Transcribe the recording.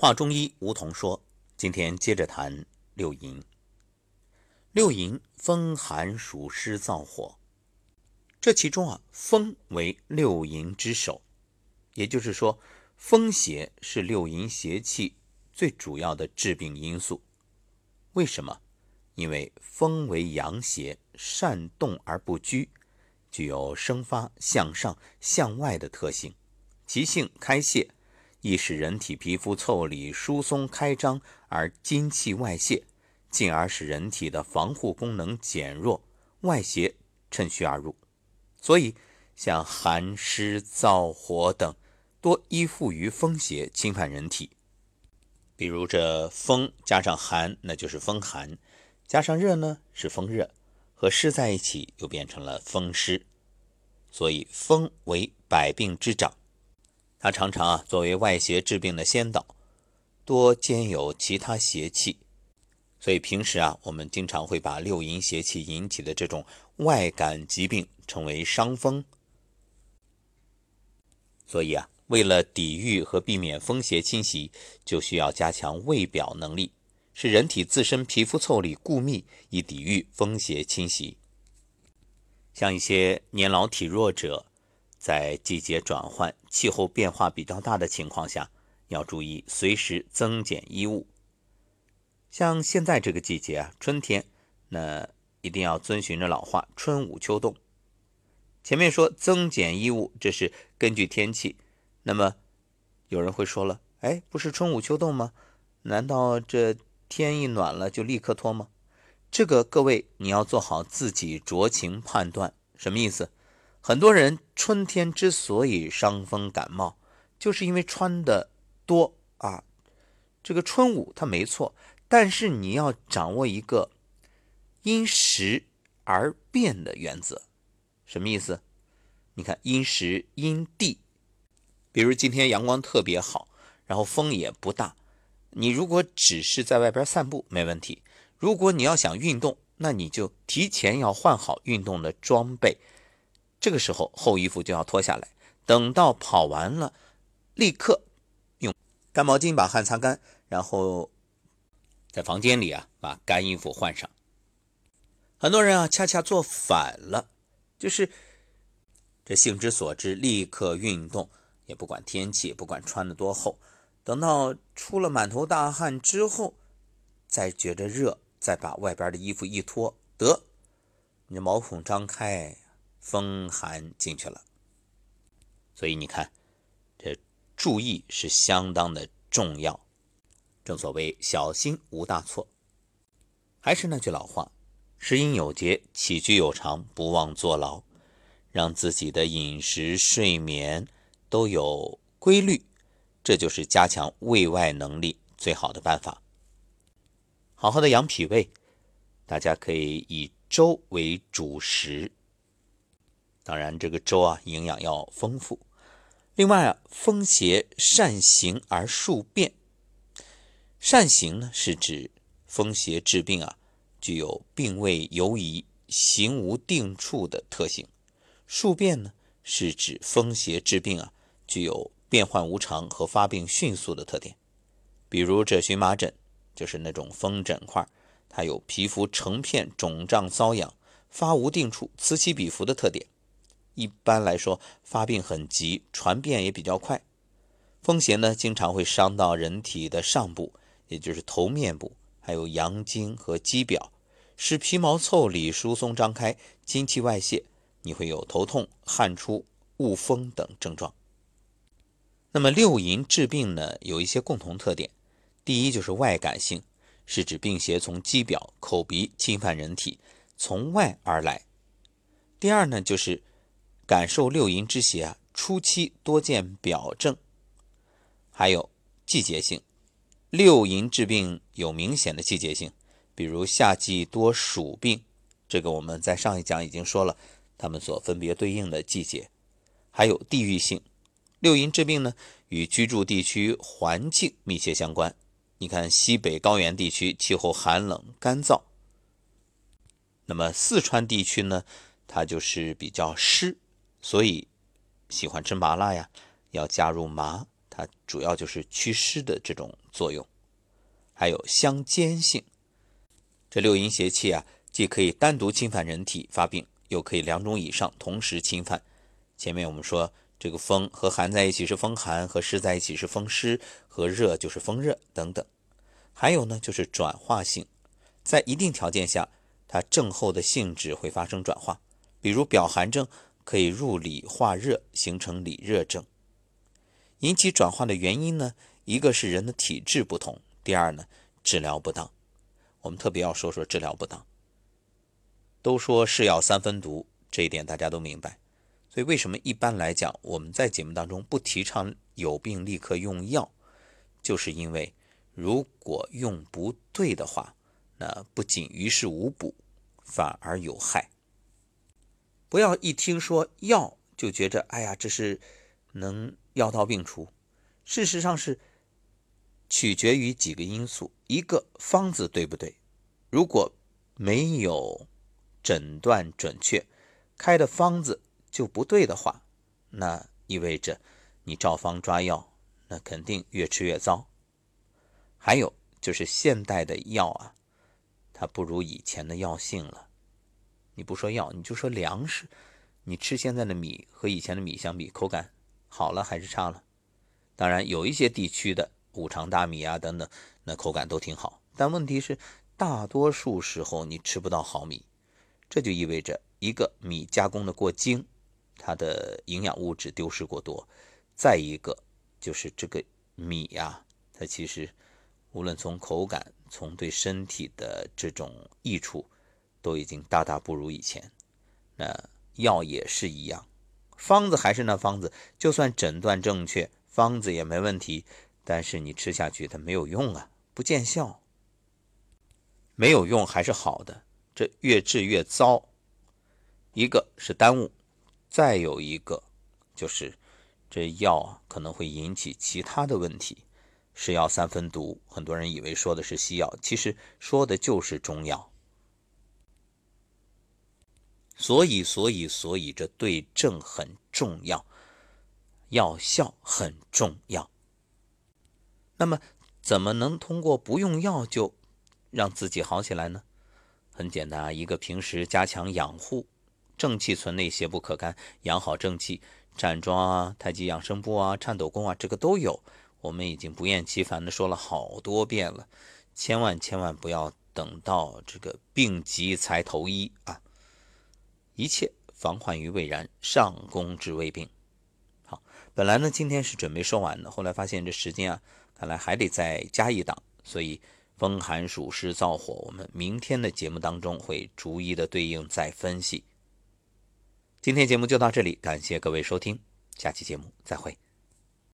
话中医梧桐说：“今天接着谈六淫。六淫风寒暑湿燥火，这其中啊，风为六淫之首，也就是说，风邪是六淫邪气最主要的致病因素。为什么？因为风为阳邪，善动而不居，具有生发、向上、向外的特性，其性开泄。”易使人体皮肤腠理疏松开张而精气外泄，进而使人体的防护功能减弱，外邪趁虚而入。所以，像寒湿燥火等，多依附于风邪侵犯人体。比如这风加上寒，那就是风寒；加上热呢，是风热，和湿在一起又变成了风湿。所以，风为百病之长。它常常啊作为外邪治病的先导，多兼有其他邪气，所以平时啊我们经常会把六淫邪气引起的这种外感疾病称为伤风。所以啊，为了抵御和避免风邪侵袭，就需要加强卫表能力，使人体自身皮肤腠理固密，以抵御风邪侵袭。像一些年老体弱者。在季节转换、气候变化比较大的情况下，要注意随时增减衣物。像现在这个季节啊，春天，那一定要遵循着老话“春捂秋冻”。前面说增减衣物，这是根据天气。那么有人会说了：“哎，不是春捂秋冻吗？难道这天一暖了就立刻脱吗？”这个各位你要做好自己酌情判断，什么意思？很多人春天之所以伤风感冒，就是因为穿的多啊。这个春捂它没错，但是你要掌握一个因时而变的原则。什么意思？你看因时因地，比如今天阳光特别好，然后风也不大，你如果只是在外边散步没问题。如果你要想运动，那你就提前要换好运动的装备。这个时候厚衣服就要脱下来，等到跑完了，立刻用干毛巾把汗擦干，然后在房间里啊把干衣服换上。很多人啊恰恰做反了，就是这性之所至，立刻运动，也不管天气，不管穿的多厚，等到出了满头大汗之后，再觉着热，再把外边的衣服一脱，得你的毛孔张开。风寒进去了，所以你看，这注意是相当的重要。正所谓小心无大错。还是那句老话，食饮有节，起居有常，不忘坐牢，让自己的饮食、睡眠都有规律，这就是加强胃外能力最好的办法。好好的养脾胃，大家可以以粥为主食。当然，这个粥啊，营养要丰富。另外啊，风邪善行而数变。善行呢，是指风邪治病啊，具有病位游移、行无定处的特性；数变呢，是指风邪治病啊，具有变幻无常和发病迅速的特点。比如这荨麻疹，就是那种风疹块，它有皮肤成片肿胀、瘙痒、发无定处、此起彼伏的特点。一般来说，发病很急，传变也比较快。风邪呢，经常会伤到人体的上部，也就是头面部，还有阳经和肌表，使皮毛腠理疏松张开，精气外泄，你会有头痛、汗出、恶风等症状。那么六淫治病呢，有一些共同特点。第一就是外感性，是指病邪从肌表、口鼻侵犯人体，从外而来。第二呢，就是。感受六淫之邪，初期多见表症，还有季节性。六淫治病有明显的季节性，比如夏季多暑病，这个我们在上一讲已经说了，他们所分别对应的季节。还有地域性，六淫治病呢，与居住地区环境密切相关。你看西北高原地区气候寒冷干燥，那么四川地区呢，它就是比较湿。所以，喜欢吃麻辣呀，要加入麻，它主要就是祛湿的这种作用，还有相间性。这六淫邪气啊，既可以单独侵犯人体发病，又可以两种以上同时侵犯。前面我们说，这个风和寒在一起是风寒，和湿在一起是风湿，和热就是风热等等。还有呢，就是转化性，在一定条件下，它症候的性质会发生转化。比如表寒症可以入里化热，形成里热症。引起转化的原因呢，一个是人的体质不同，第二呢，治疗不当。我们特别要说说治疗不当。都说是药三分毒，这一点大家都明白。所以为什么一般来讲，我们在节目当中不提倡有病立刻用药，就是因为。如果用不对的话，那不仅于事无补，反而有害。不要一听说药就觉着，哎呀，这是能药到病除。事实上是取决于几个因素：一个方子对不对？如果没有诊断准确，开的方子就不对的话，那意味着你照方抓药，那肯定越吃越糟。还有就是现代的药啊，它不如以前的药性了。你不说药，你就说粮食，你吃现在的米和以前的米相比，口感好了还是差了？当然，有一些地区的五常大米啊等等，那口感都挺好。但问题是，大多数时候你吃不到好米，这就意味着一个米加工的过精，它的营养物质丢失过多；再一个就是这个米呀，它其实。无论从口感，从对身体的这种益处，都已经大大不如以前。那药也是一样，方子还是那方子，就算诊断正确，方子也没问题，但是你吃下去它没有用啊，不见效。没有用还是好的，这越治越糟。一个是耽误，再有一个就是这药啊可能会引起其他的问题。是药三分毒，很多人以为说的是西药，其实说的就是中药。所以，所以，所以，这对症很重要，药效很重要。那么，怎么能通过不用药就让自己好起来呢？很简单啊，一个平时加强养护，正气存内，邪不可干，养好正气，站桩啊、太极养生步啊、颤抖功啊，这个都有。我们已经不厌其烦的说了好多遍了，千万千万不要等到这个病急才投医啊！一切防患于未然，上攻治未病。好，本来呢今天是准备说完的，后来发现这时间啊，看来还得再加一档，所以风寒暑湿燥火，我们明天的节目当中会逐一的对应再分析。今天节目就到这里，感谢各位收听，下期节目再会。